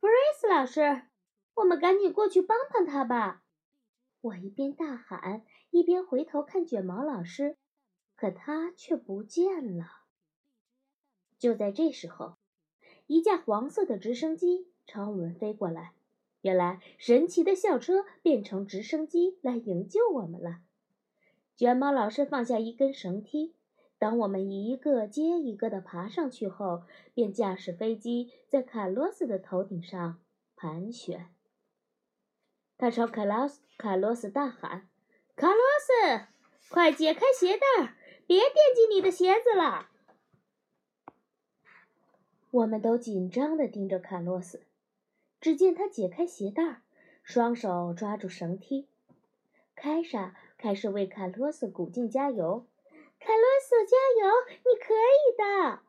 弗瑞斯老师，我们赶紧过去帮帮他吧！我一边大喊，一边回头看卷毛老师，可他却不见了。就在这时候，一架黄色的直升机朝我们飞过来。原来，神奇的校车变成直升机来营救我们了。卷毛老师放下一根绳梯，当我们一个接一个的爬上去后，便驾驶飞机在卡洛斯的头顶上盘旋。他朝卡拉斯卡洛斯大喊：“卡洛斯，快解开鞋带，别惦记你的鞋子了！”我们都紧张地盯着卡洛斯。只见他解开鞋带，双手抓住绳梯。凯莎开始为卡洛斯鼓劲加油：“卡洛斯，加油！你可以的！”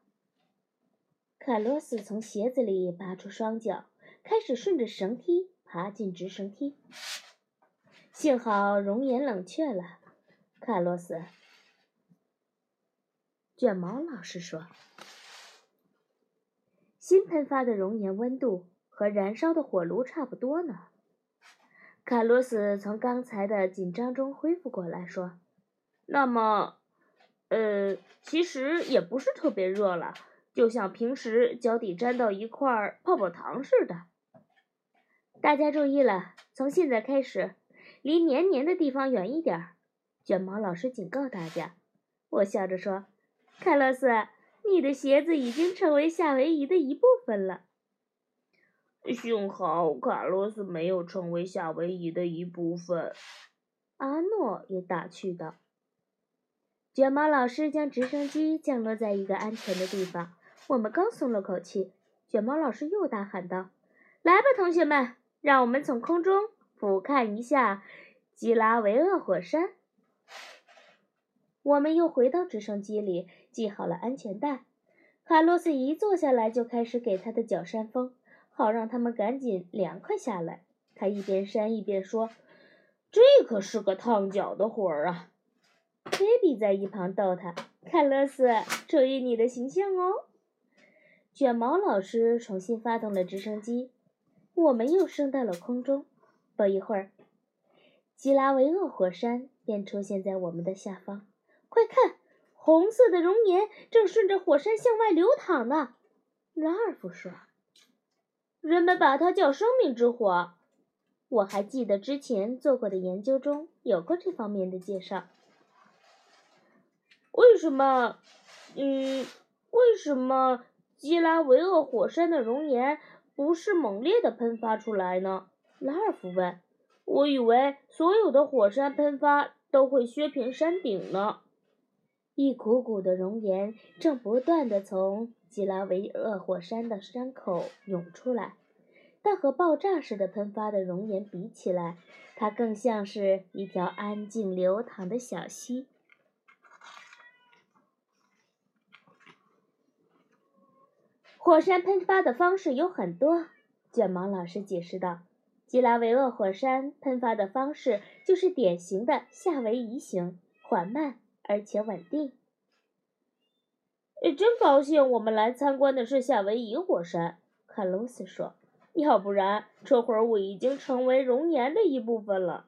卡洛斯从鞋子里拔出双脚，开始顺着绳梯爬进直升梯。幸好熔岩冷却了，卡洛斯。卷毛老师说：“新喷发的熔岩温度。”和燃烧的火炉差不多呢。卡洛斯从刚才的紧张中恢复过来，说：“那么，呃，其实也不是特别热了，就像平时脚底沾到一块泡泡糖似的。”大家注意了，从现在开始，离黏黏的地方远一点。卷毛老师警告大家。我笑着说：“卡洛斯，你的鞋子已经成为夏威夷的一部分了。”幸好卡洛斯没有成为夏威夷的一部分，阿诺也打趣道。卷毛老师将直升机降落在一个安全的地方，我们刚松了口气，卷毛老师又大喊道：“来吧，同学们，让我们从空中俯瞰一下基拉维厄火山。”我们又回到直升机里，系好了安全带。卡洛斯一坐下来，就开始给他的脚扇风。好让他们赶紧凉快下来。他一边扇一边说：“这可是个烫脚的活儿啊！”菲比在一旁逗他：“卡勒斯，注意你的形象哦。”卷毛老师重新发动了直升机，我们又升到了空中。不一会儿，基拉维厄火山便出现在我们的下方。快看，红色的熔岩正顺着火山向外流淌呢！拉尔夫说。人们把它叫“生命之火”。我还记得之前做过的研究中有过这方面的介绍。为什么？嗯，为什么基拉维厄火山的熔岩不是猛烈的喷发出来呢？拉尔夫问。我以为所有的火山喷发都会削平山顶呢。一股股的熔岩正不断地从。基拉维厄火山的山口涌出来，但和爆炸似的喷发的熔岩比起来，它更像是一条安静流淌的小溪。火山喷发的方式有很多，卷毛老师解释道：“基拉维厄火山喷发的方式就是典型的夏威夷型，缓慢而且稳定。”真高兴，我们来参观的是夏威夷火山。卡洛斯说：“要不然，这会儿我已经成为熔岩的一部分了。”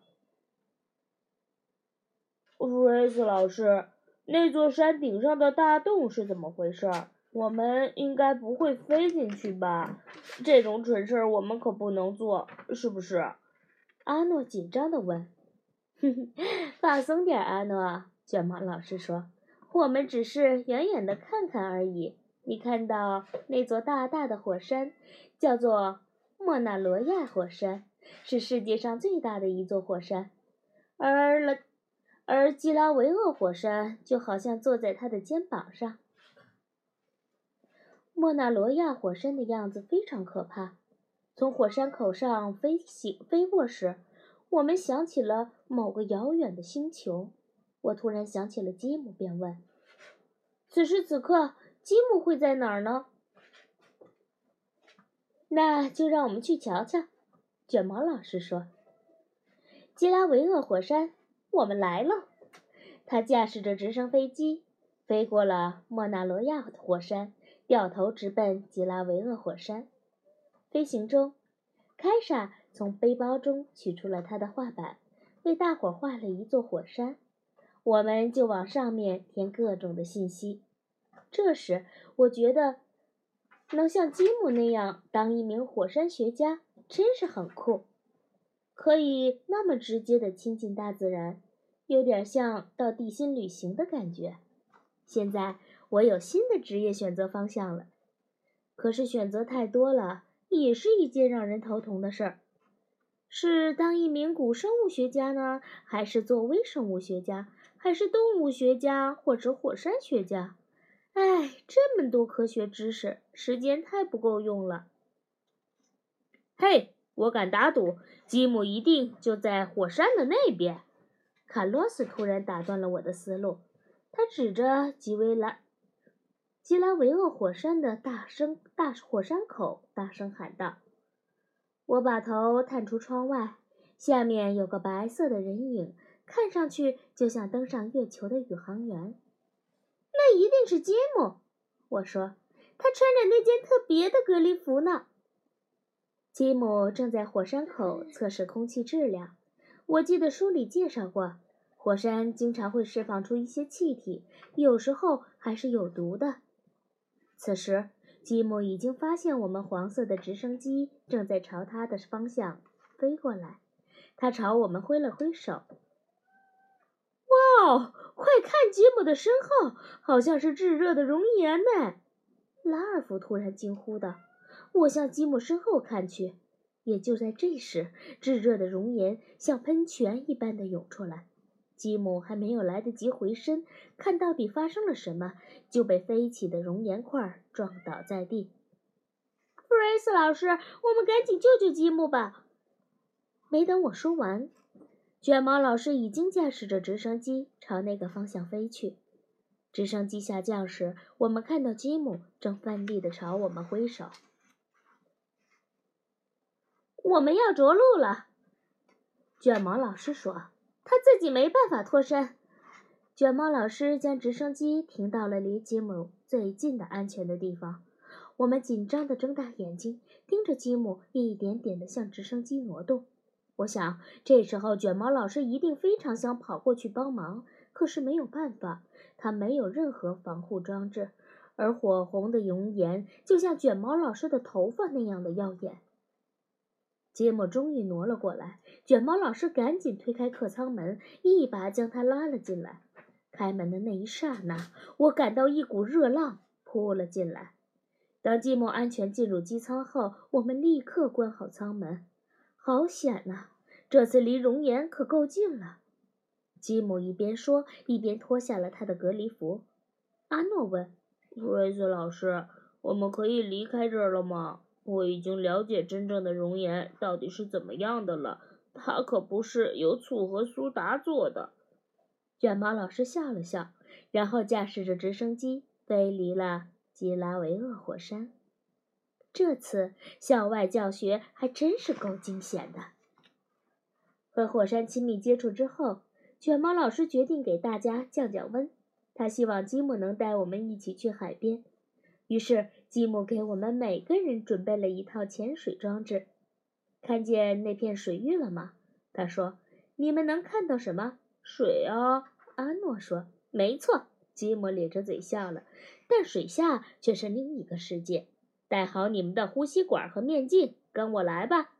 弗瑞斯老师，那座山顶上的大洞是怎么回事？我们应该不会飞进去吧？这种蠢事儿我们可不能做，是不是？阿诺紧张的问。“哼哼，放松点，阿诺。”卷毛老师说。我们只是远远的看看而已。你看到那座大大的火山，叫做莫纳罗亚火山，是世界上最大的一座火山。而了，而基拉维厄火山就好像坐在它的肩膀上。莫纳罗亚火山的样子非常可怕。从火山口上飞行飞过时，我们想起了某个遥远的星球。我突然想起了吉姆，便问：“此时此刻，吉姆会在哪儿呢？”那就让我们去瞧瞧。”卷毛老师说。“基拉维厄火山，我们来了。”他驾驶着直升飞机飞过了莫纳罗亚的火山，掉头直奔吉拉维厄火山。飞行中，凯莎从背包中取出了他的画板，为大伙画了一座火山。我们就往上面填各种的信息。这时，我觉得能像吉姆那样当一名火山学家真是很酷，可以那么直接的亲近大自然，有点像到地心旅行的感觉。现在我有新的职业选择方向了，可是选择太多了，也是一件让人头疼的事儿。是当一名古生物学家呢，还是做微生物学家？还是动物学家或者火山学家，哎，这么多科学知识，时间太不够用了。嘿，我敢打赌，吉姆一定就在火山的那边。卡洛斯突然打断了我的思路，他指着吉维拉吉拉维厄火山的大声大火山口，大声喊道：“我把头探出窗外，下面有个白色的人影。”看上去就像登上月球的宇航员，那一定是吉姆。我说，他穿着那件特别的隔离服呢。吉姆正在火山口测试空气质量。我记得书里介绍过，火山经常会释放出一些气体，有时候还是有毒的。此时，吉姆已经发现我们黄色的直升机正在朝他的方向飞过来，他朝我们挥了挥手。哇哦，快看吉姆的身后，好像是炙热的熔岩呢！拉尔夫突然惊呼道。我向吉姆身后看去，也就在这时，炙热的熔岩像喷泉一般的涌出来。吉姆还没有来得及回身看到底发生了什么，就被飞起的熔岩块撞倒在地。弗瑞斯老师，我们赶紧救救吉姆吧！没等我说完。卷毛老师已经驾驶着直升机朝那个方向飞去。直升机下降时，我们看到吉姆正奋力地朝我们挥手。我们要着陆了，卷毛老师说：“他自己没办法脱身。”卷毛老师将直升机停到了离吉姆最近的安全的地方。我们紧张地睁大眼睛，盯着吉姆一点点地向直升机挪动。我想，这时候卷毛老师一定非常想跑过去帮忙，可是没有办法，他没有任何防护装置，而火红的熔岩就像卷毛老师的头发那样的耀眼。吉姆终于挪了过来，卷毛老师赶紧推开客舱门，一把将他拉了进来。开门的那一刹那，我感到一股热浪扑了进来。当吉姆安全进入机舱后，我们立刻关好舱门。好险呐！这次离熔岩可够近了。吉姆一边说，一边脱下了他的隔离服。阿诺问：“瑞斯老师，我们可以离开这儿了吗？我已经了解真正的熔岩到底是怎么样的了。它可不是由醋和苏打做的。”卷毛老师笑了笑，然后驾驶着直升机飞离了吉拉维厄火山。这次校外教学还真是够惊险的。和火山亲密接触之后，卷毛老师决定给大家降降温。他希望吉姆能带我们一起去海边。于是，吉姆给我们每个人准备了一套潜水装置。看见那片水域了吗？他说：“你们能看到什么？水啊。”阿诺说：“没错。”吉姆咧着嘴笑了。但水下却是另一个世界。带好你们的呼吸管和面镜，跟我来吧。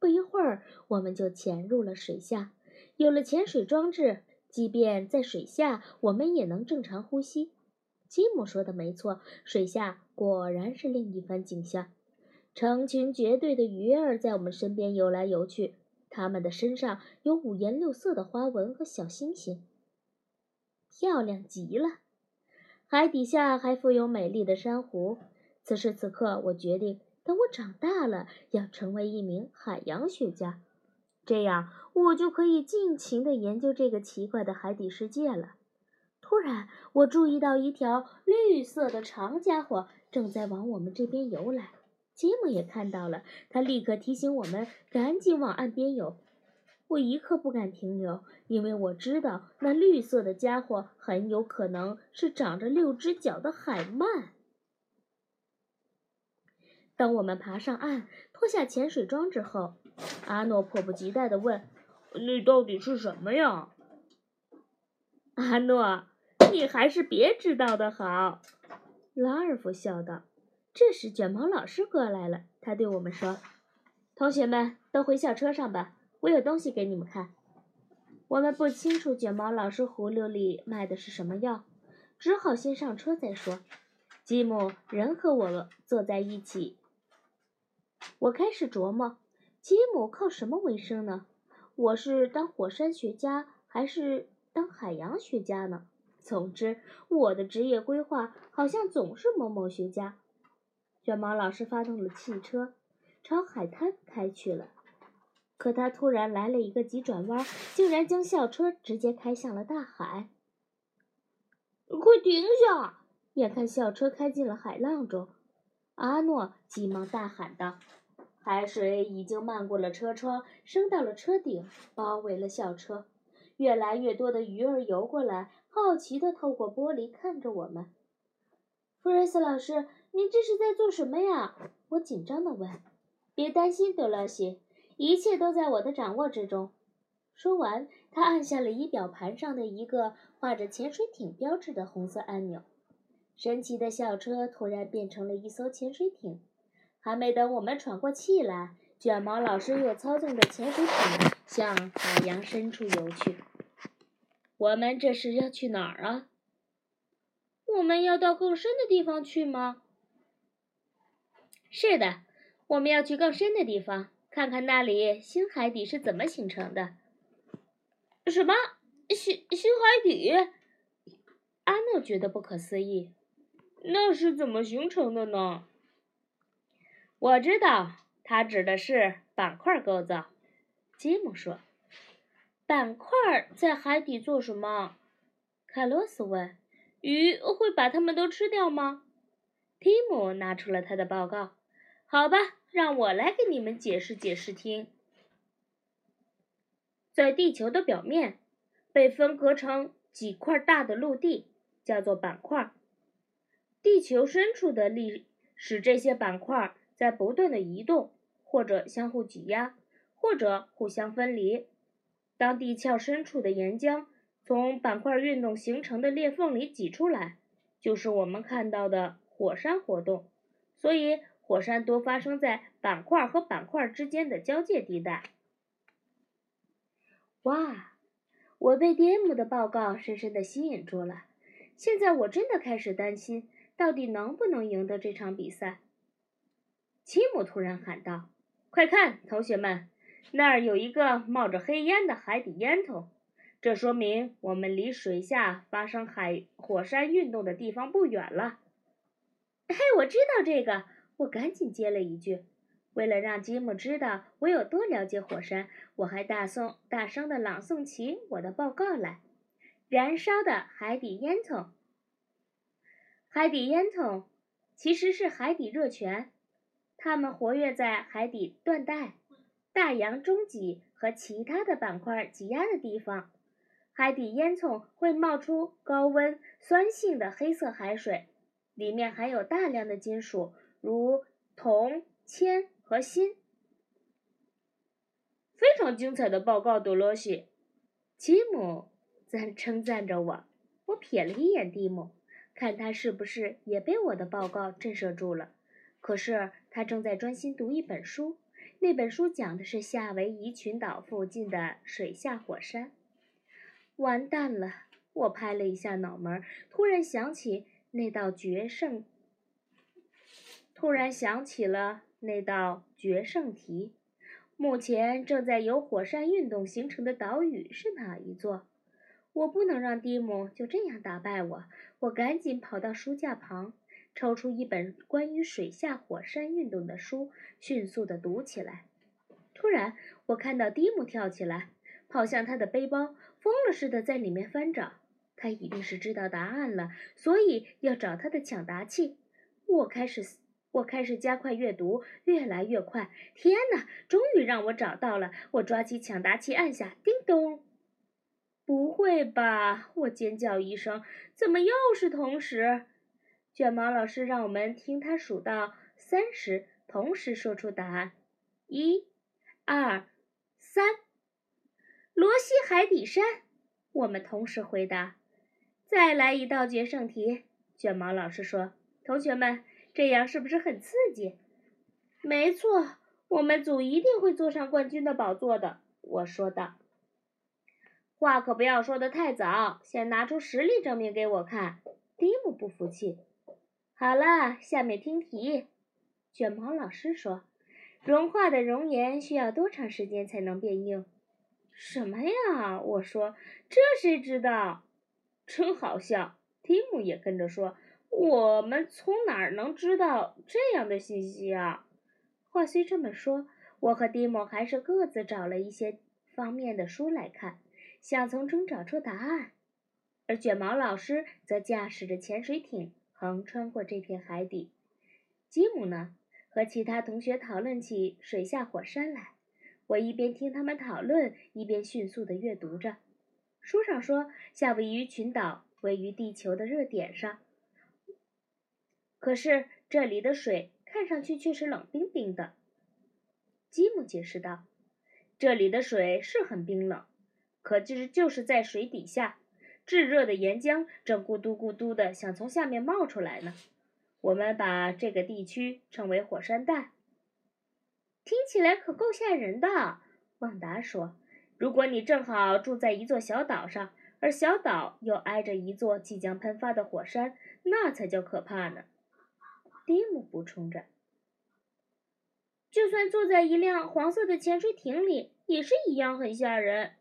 不一会儿，我们就潜入了水下。有了潜水装置，即便在水下，我们也能正常呼吸。吉姆说的没错，水下果然是另一番景象。成群结队的鱼儿在我们身边游来游去，它们的身上有五颜六色的花纹和小星星，漂亮极了。海底下还附有美丽的珊瑚。此时此刻，我决定，等我长大了，要成为一名海洋学家，这样我就可以尽情地研究这个奇怪的海底世界了。突然，我注意到一条绿色的长家伙正在往我们这边游来。吉姆也看到了，他立刻提醒我们赶紧往岸边游。我一刻不敢停留，因为我知道那绿色的家伙很有可能是长着六只脚的海鳗。当我们爬上岸，脱下潜水装之后，阿诺迫不及待地问：“那到底是什么呀？”阿诺，你还是别知道的好。”拉尔夫笑道。这时，卷毛老师过来了，他对我们说：“同学们都回校车上吧，我有东西给你们看。”我们不清楚卷毛老师葫芦里卖的是什么药，只好先上车再说。吉姆仍和我坐在一起。我开始琢磨，吉姆靠什么为生呢？我是当火山学家，还是当海洋学家呢？总之，我的职业规划好像总是某某学家。卷毛老师发动了汽车，朝海滩开去了。可他突然来了一个急转弯，竟然将校车直接开向了大海。快停下！眼看校车开进了海浪中，阿诺急忙大喊道：“海水已经漫过了车窗，升到了车顶，包围了校车。越来越多的鱼儿游过来，好奇的透过玻璃看着我们。”弗瑞斯老师，您这是在做什么呀？我紧张的问。“别担心，德洛西，一切都在我的掌握之中。”说完，他按下了仪表盘上的一个画着潜水艇标志的红色按钮。神奇的校车突然变成了一艘潜水艇，还没等我们喘过气来，卷毛老师又操纵着潜水艇向海洋深处游去。我们这是要去哪儿啊？我们要到更深的地方去吗？是的，我们要去更深的地方，看看那里新海底是怎么形成的。什么新新海底？阿诺觉得不可思议。那是怎么形成的呢？我知道，它指的是板块构造。吉姆说：“板块在海底做什么？”卡洛斯问：“鱼会把它们都吃掉吗？”提姆拿出了他的报告。“好吧，让我来给你们解释解释听。在地球的表面，被分割成几块大的陆地，叫做板块。”地球深处的力使这些板块在不断的移动，或者相互挤压，或者互相分离。当地壳深处的岩浆从板块运动形成的裂缝里挤出来，就是我们看到的火山活动。所以，火山多发生在板块和板块之间的交界地带。哇！我被蒂姆的报告深深的吸引住了。现在我真的开始担心。到底能不能赢得这场比赛？吉姆突然喊道：“快看，同学们，那儿有一个冒着黑烟的海底烟囱，这说明我们离水下发生海火山运动的地方不远了。”嘿，我知道这个，我赶紧接了一句。为了让吉姆知道我有多了解火山，我还大诵大声地朗诵起我的报告来：“燃烧的海底烟囱。”海底烟囱其实是海底热泉，它们活跃在海底断带、大洋中脊和其他的板块挤压的地方。海底烟囱会冒出高温、酸性的黑色海水，里面含有大量的金属，如铜、铅和锌。非常精彩的报告，德罗西。吉姆赞称赞着我。我瞥了一眼蒂姆。看他是不是也被我的报告震慑住了？可是他正在专心读一本书，那本书讲的是夏威夷群岛附近的水下火山。完蛋了！我拍了一下脑门，突然想起那道决胜，突然想起了那道决胜题：目前正在由火山运动形成的岛屿是哪一座？我不能让蒂姆就这样打败我。我赶紧跑到书架旁，抽出一本关于水下火山运动的书，迅速地读起来。突然，我看到蒂姆跳起来，跑向他的背包，疯了似的在里面翻找。他一定是知道答案了，所以要找他的抢答器。我开始，我开始加快阅读，越来越快。天哪！终于让我找到了！我抓起抢答器，按下，叮咚。不会吧！我尖叫一声，怎么又是同时？卷毛老师让我们听他数到三十，同时说出答案。一、二、三。罗西海底山，我们同时回答。再来一道决胜题，卷毛老师说：“同学们，这样是不是很刺激？”没错，我们组一定会坐上冠军的宝座的。我说道。话可不要说的太早，先拿出实力证明给我看。蒂姆不服气。好了，下面听题。卷毛老师说：“融化的熔岩需要多长时间才能变硬？”什么呀？我说，这谁知道？真好笑。蒂姆也跟着说：“我们从哪儿能知道这样的信息啊？”话虽这么说，我和蒂姆还是各自找了一些方面的书来看，想从中找出答案。而卷毛老师则驾驶着潜水艇横穿过这片海底。吉姆呢，和其他同学讨论起水下火山来。我一边听他们讨论，一边迅速地阅读着。书上说，夏威夷群岛位于地球的热点上，可是这里的水看上去却是冷冰冰的。吉姆解释道：“这里的水是很冰冷，可就是就是在水底下，炙热的岩浆正咕嘟咕嘟的想从下面冒出来呢。我们把这个地区称为火山带。”听起来可够吓人的，旺达说：“如果你正好住在一座小岛上，而小岛又挨着一座即将喷发的火山，那才叫可怕呢。”蒂姆补充着：“就算坐在一辆黄色的潜水艇里，也是一样很吓人。”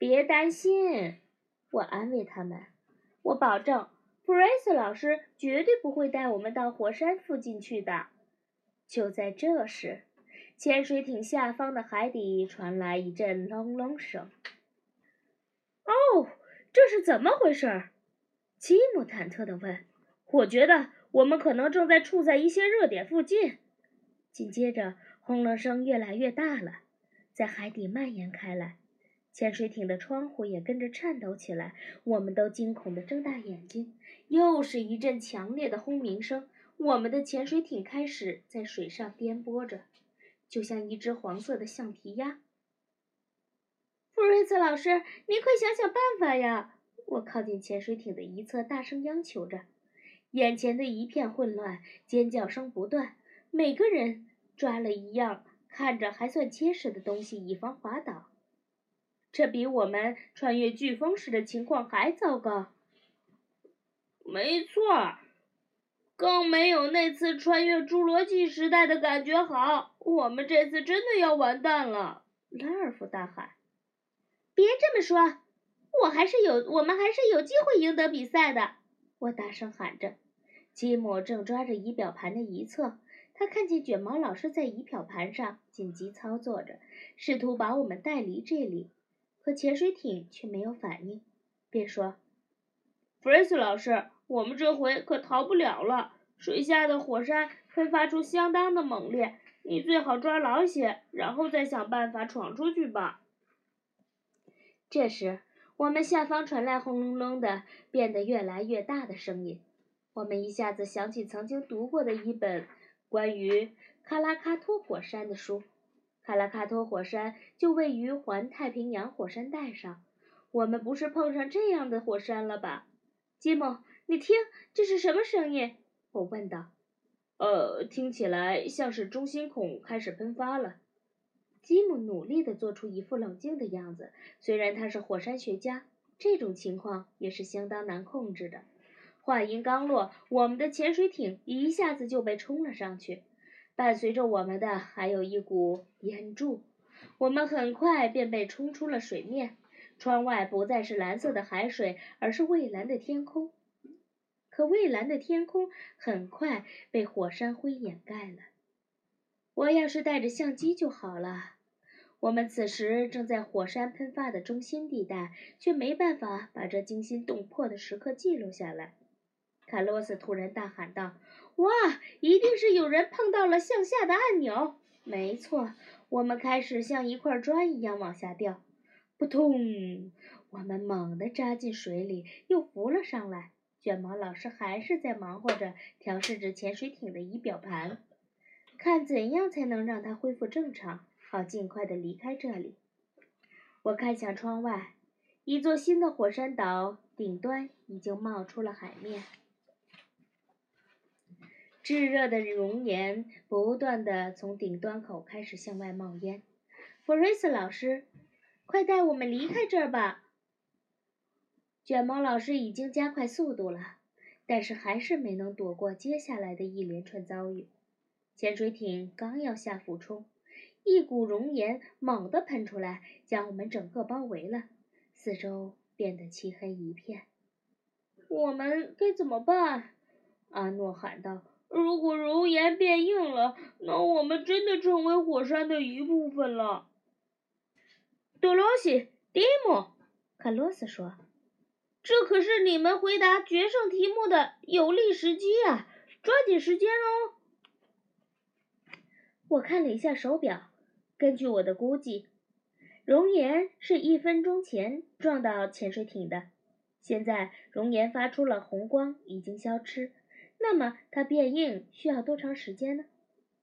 别担心，我安慰他们：“我保证，弗瑞斯老师绝对不会带我们到火山附近去的。”就在这时，潜水艇下方的海底传来一阵隆隆声。“哦，这是怎么回事？”吉姆忐忑地问。“我觉得我们可能正在处在一些热点附近。”紧接着，轰隆声越来越大了，在海底蔓延开来，潜水艇的窗户也跟着颤抖起来。我们都惊恐地睁大眼睛。又是一阵强烈的轰鸣声。我们的潜水艇开始在水上颠簸着，就像一只黄色的橡皮鸭。弗瑞茨老师，您快想想办法呀！我靠近潜水艇的一侧，大声央求着。眼前的一片混乱，尖叫声不断，每个人抓了一样看着还算结实的东西，以防滑倒。这比我们穿越飓风时的情况还糟糕。没错。更没有那次穿越侏罗纪时代的感觉好。我们这次真的要完蛋了！拉尔夫大喊：“别这么说，我还是有，我们还是有机会赢得比赛的！”我大声喊着。吉姆正抓着仪表盘的一侧，他看见卷毛老师在仪表盘上紧急操作着，试图把我们带离这里，可潜水艇却没有反应，便说：“弗瑞斯老师。”我们这回可逃不了了！水下的火山喷发出相当的猛烈，你最好抓牢些，然后再想办法闯出去吧。这时，我们下方传来轰隆隆的、变得越来越大的声音。我们一下子想起曾经读过的一本关于喀拉喀托火山的书。卡拉卡托火山就位于环太平洋火山带上。我们不是碰上这样的火山了吧，吉姆？你听，这是什么声音？我问道。呃，听起来像是中心孔开始喷发了。吉姆努力地做出一副冷静的样子。虽然他是火山学家，这种情况也是相当难控制的。话音刚落，我们的潜水艇一下子就被冲了上去，伴随着我们的还有一股烟柱。我们很快便被冲出了水面。窗外不再是蓝色的海水，而是蔚蓝的天空。可蔚蓝的天空很快被火山灰掩盖了。我要是带着相机就好了。我们此时正在火山喷发的中心地带，却没办法把这惊心动魄的时刻记录下来。卡洛斯突然大喊道：“哇！一定是有人碰到了向下的按钮。”没错，我们开始像一块砖一样往下掉。扑通！我们猛地扎进水里，又浮了上来。卷毛老师还是在忙活着，调试着潜水艇的仪表盘。看怎样才能让它恢复正常，好尽快的离开这里。我看向窗外，一座新的火山岛顶端已经冒出了海面，炙热的熔岩不断的从顶端口开始向外冒烟。弗瑞斯老师，快带我们离开这儿吧！卷毛老师已经加快速度了，但是还是没能躲过接下来的一连串遭遇。潜水艇刚要下俯冲，一股熔岩猛地喷出来，将我们整个包围了，四周变得漆黑一片。我们该怎么办？阿诺喊道：“如果熔岩变硬了，那我们真的成为火山的一部分了。”多罗西，蒂姆，卡洛斯说。这可是你们回答决胜题目的有利时机啊！抓紧时间哦！我看了一下手表，根据我的估计，熔岩是一分钟前撞到潜水艇的。现在熔岩发出了红光，已经消失。那么它变硬需要多长时间呢？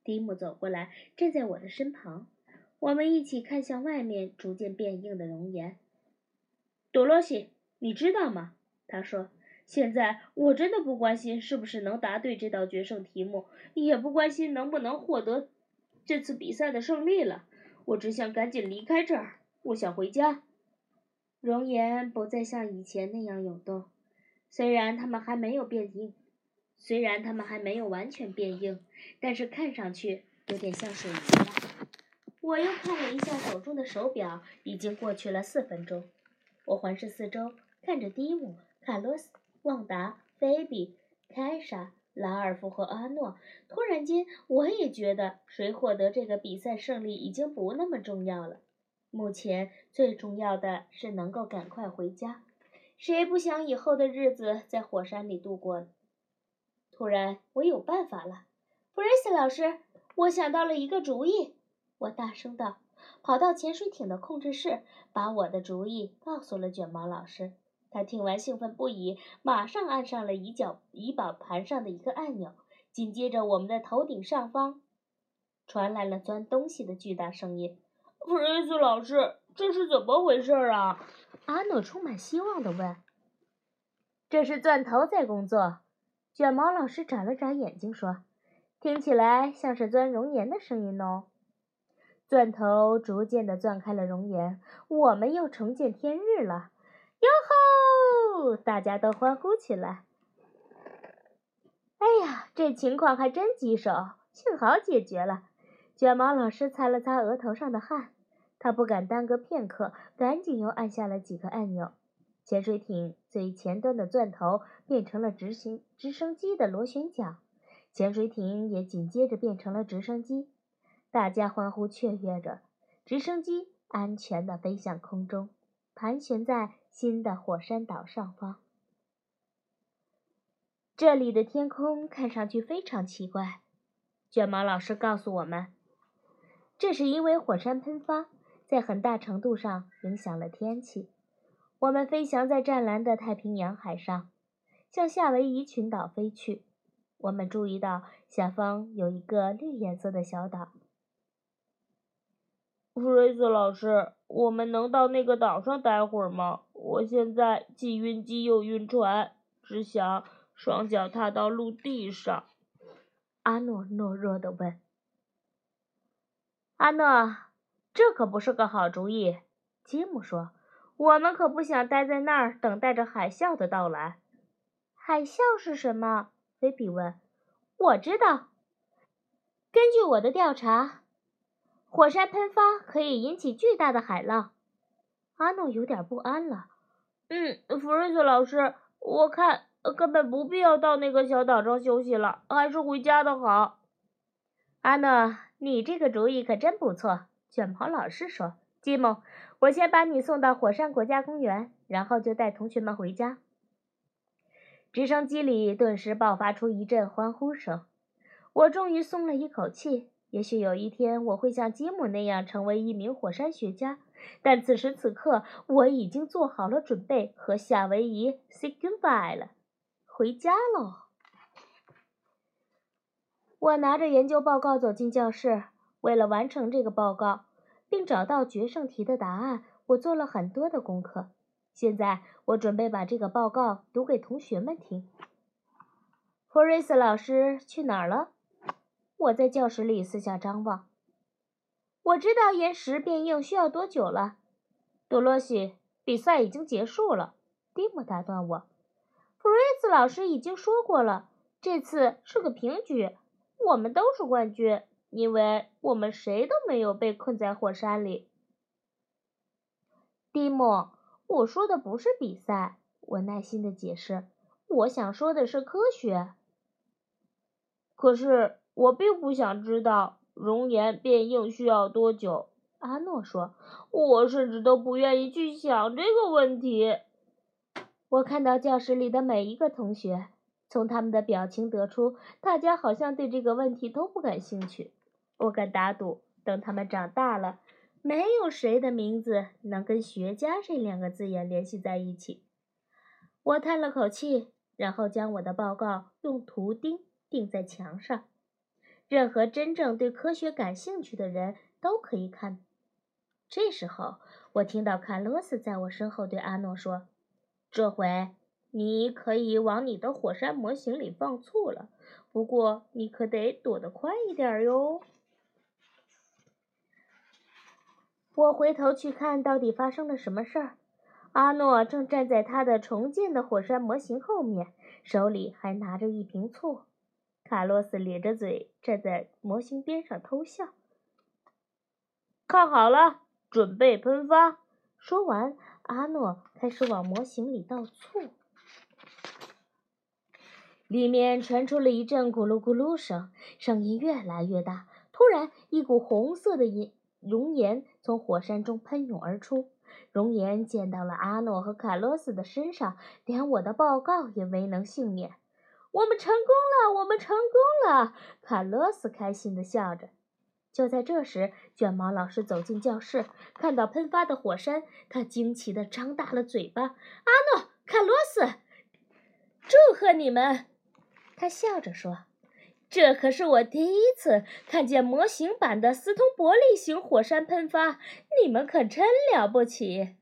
蒂姆走过来，站在我的身旁，我们一起看向外面逐渐变硬的熔岩。多罗西。你知道吗？他说：“现在我真的不关心是不是能答对这道决胜题目，也不关心能不能获得这次比赛的胜利了。我只想赶紧离开这儿，我想回家。”熔岩不再像以前那样涌动，虽然它们还没有变硬，虽然它们还没有完全变硬，但是看上去有点像水泥了。我又看了一下手中的手表，已经过去了四分钟。我环视四周。看着蒂姆、卡洛斯、旺达、菲比、凯莎、拉尔夫和阿诺，突然间，我也觉得谁获得这个比赛胜利已经不那么重要了。目前最重要的是能够赶快回家。谁不想以后的日子在火山里度过呢？突然，我有办法了，弗瑞斯老师，我想到了一个主意！我大声道，跑到潜水艇的控制室，把我的主意告诉了卷毛老师。他听完兴奋不已，马上按上了仪表仪表盘上的一个按钮。紧接着，我们的头顶上方传来了钻东西的巨大声音。弗瑞斯老师，这是怎么回事啊？阿诺充满希望地问。这是钻头在工作。卷毛老师眨了眨眼睛说：“听起来像是钻熔岩的声音哦。”钻头逐渐地钻开了熔岩，我们又重见天日了。哟吼！大家都欢呼起来。哎呀，这情况还真棘手，幸好解决了。卷毛老师擦了擦额头上的汗，他不敢耽搁片刻，赶紧又按下了几个按钮。潜水艇最前端的钻头变成了直行直升机的螺旋桨，潜水艇也紧接着变成了直升机。大家欢呼雀跃着，直升机安全地飞向空中，盘旋在。新的火山岛上方，这里的天空看上去非常奇怪。卷毛老师告诉我们，这是因为火山喷发在很大程度上影响了天气。我们飞翔在湛蓝的太平洋海上，向夏威夷群岛飞去。我们注意到下方有一个绿颜色的小岛。弗瑞斯老师，我们能到那个岛上待会儿吗？我现在既晕机又晕船，只想双脚踏到陆地上。阿诺懦弱地问。阿诺，这可不是个好主意。吉姆说：“我们可不想待在那儿等待着海啸的到来。”海啸是什么？菲比问。我知道，根据我的调查。火山喷发可以引起巨大的海浪，阿诺有点不安了。嗯，弗瑞斯老师，我看根本不必要到那个小岛上休息了，还是回家的好。阿诺，你这个主意可真不错。卷毛老师说：“吉姆，我先把你送到火山国家公园，然后就带同学们回家。”直升机里顿时爆发出一阵欢呼声，我终于松了一口气。也许有一天我会像吉姆那样成为一名火山学家，但此时此刻我已经做好了准备和夏威夷 say goodbye 了，回家喽。我拿着研究报告走进教室。为了完成这个报告，并找到决胜题的答案，我做了很多的功课。现在，我准备把这个报告读给同学们听。弗瑞斯老师去哪儿了？我在教室里四下张望。我知道岩石变硬需要多久了。多罗西，比赛已经结束了。蒂姆打断我。弗瑞斯老师已经说过了，这次是个平局，我们都是冠军。因为我们谁都没有被困在火山里，蒂莫，我说的不是比赛，我耐心的解释，我想说的是科学。可是我并不想知道熔岩变硬需要多久，阿诺说，我甚至都不愿意去想这个问题。我看到教室里的每一个同学，从他们的表情得出，大家好像对这个问题都不感兴趣。我敢打赌，等他们长大了，没有谁的名字能跟“学家”这两个字眼联系在一起。我叹了口气，然后将我的报告用图钉钉在墙上，任何真正对科学感兴趣的人都可以看。这时候，我听到卡洛斯在我身后对阿诺说：“这回你可以往你的火山模型里放醋了，不过你可得躲得快一点哟。”我回头去看到底发生了什么事儿。阿诺正站在他的重建的火山模型后面，手里还拿着一瓶醋。卡洛斯咧着嘴站在模型边上偷笑。看好了，准备喷发！说完，阿诺开始往模型里倒醋。里面传出了一阵咕噜咕噜声，声音越来越大。突然，一股红色的银。熔岩从火山中喷涌而出，熔岩溅到了阿诺和卡洛斯的身上，连我的报告也未能幸免。我们成功了，我们成功了！卡洛斯开心地笑着。就在这时，卷毛老师走进教室，看到喷发的火山，他惊奇地张大了嘴巴。阿诺，卡洛斯，祝贺你们！他笑着说。这可是我第一次看见模型版的斯通伯利型火山喷发，你们可真了不起！